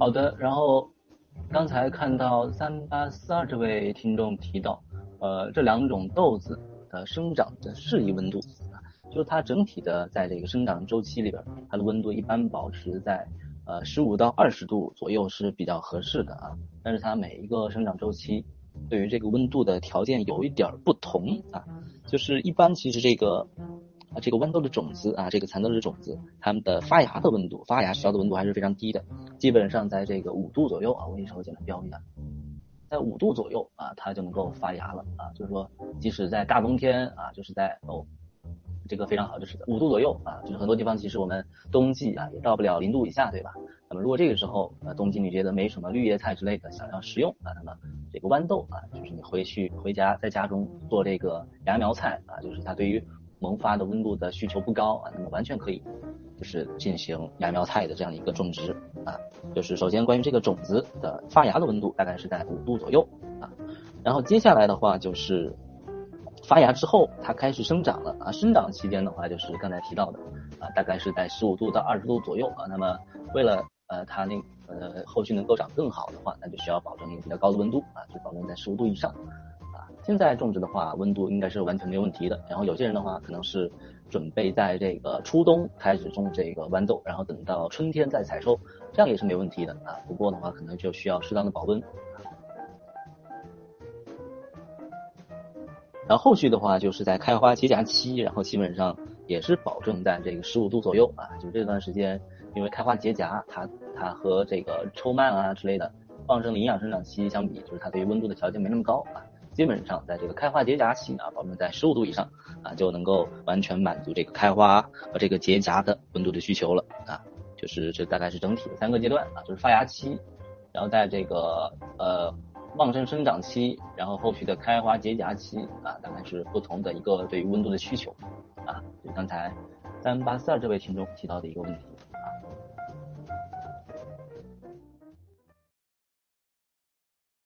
好的，然后刚才看到三八四二这位听众提到，呃，这两种豆子的生长的适宜温度啊，就是它整体的在这个生长周期里边，它的温度一般保持在呃十五到二十度左右是比较合适的啊，但是它每一个生长周期对于这个温度的条件有一点不同啊，就是一般其实这个。啊，这个豌豆的种子啊，这个蚕豆的种子，它们的发芽的温度，发芽需要的温度还是非常低的，基本上在这个五度左右啊。我给你稍微简单标一下，在五度左右啊，它就能够发芽了啊。就是说，即使在大冬天啊，就是在哦，这个非常好，就是五度左右啊，就是很多地方其实我们冬季啊也到不了零度以下，对吧？那么如果这个时候呃冬季你觉得没什么绿叶菜之类的想要食用啊，那么这个豌豆啊，就是你回去回家在家中做这个芽苗菜啊，就是它对于萌发的温度的需求不高啊，那么完全可以就是进行芽苗菜的这样一个种植啊。就是首先关于这个种子的发芽的温度大概是在五度左右啊，然后接下来的话就是发芽之后它开始生长了啊，生长期间的话就是刚才提到的啊，大概是在十五度到二十度左右啊。那么为了呃它那呃后续能够长更好的话，那就需要保证一个比较高的温度啊，就保证在十五度以上。现在种植的话，温度应该是完全没有问题的。然后有些人的话，可能是准备在这个初冬开始种这个豌豆，然后等到春天再采收，这样也是没问题的啊。不过的话，可能就需要适当的保温。然后后续的话，就是在开花结荚期，然后基本上也是保证在这个十五度左右啊。就这段时间，因为开花结荚，它它和这个抽蔓啊之类的旺盛的营养生长期相比，就是它对于温度的条件没那么高啊。基本上在这个开花结荚期呢，保证在十五度以上啊，就能够完全满足这个开花和这个结荚的温度的需求了啊。就是这大概是整体的三个阶段啊，就是发芽期，然后在这个呃旺盛生长期，然后后续的开花结荚期啊，大概是不同的一个对于温度的需求啊。就刚才三八四二这位听众提到的一个问题啊。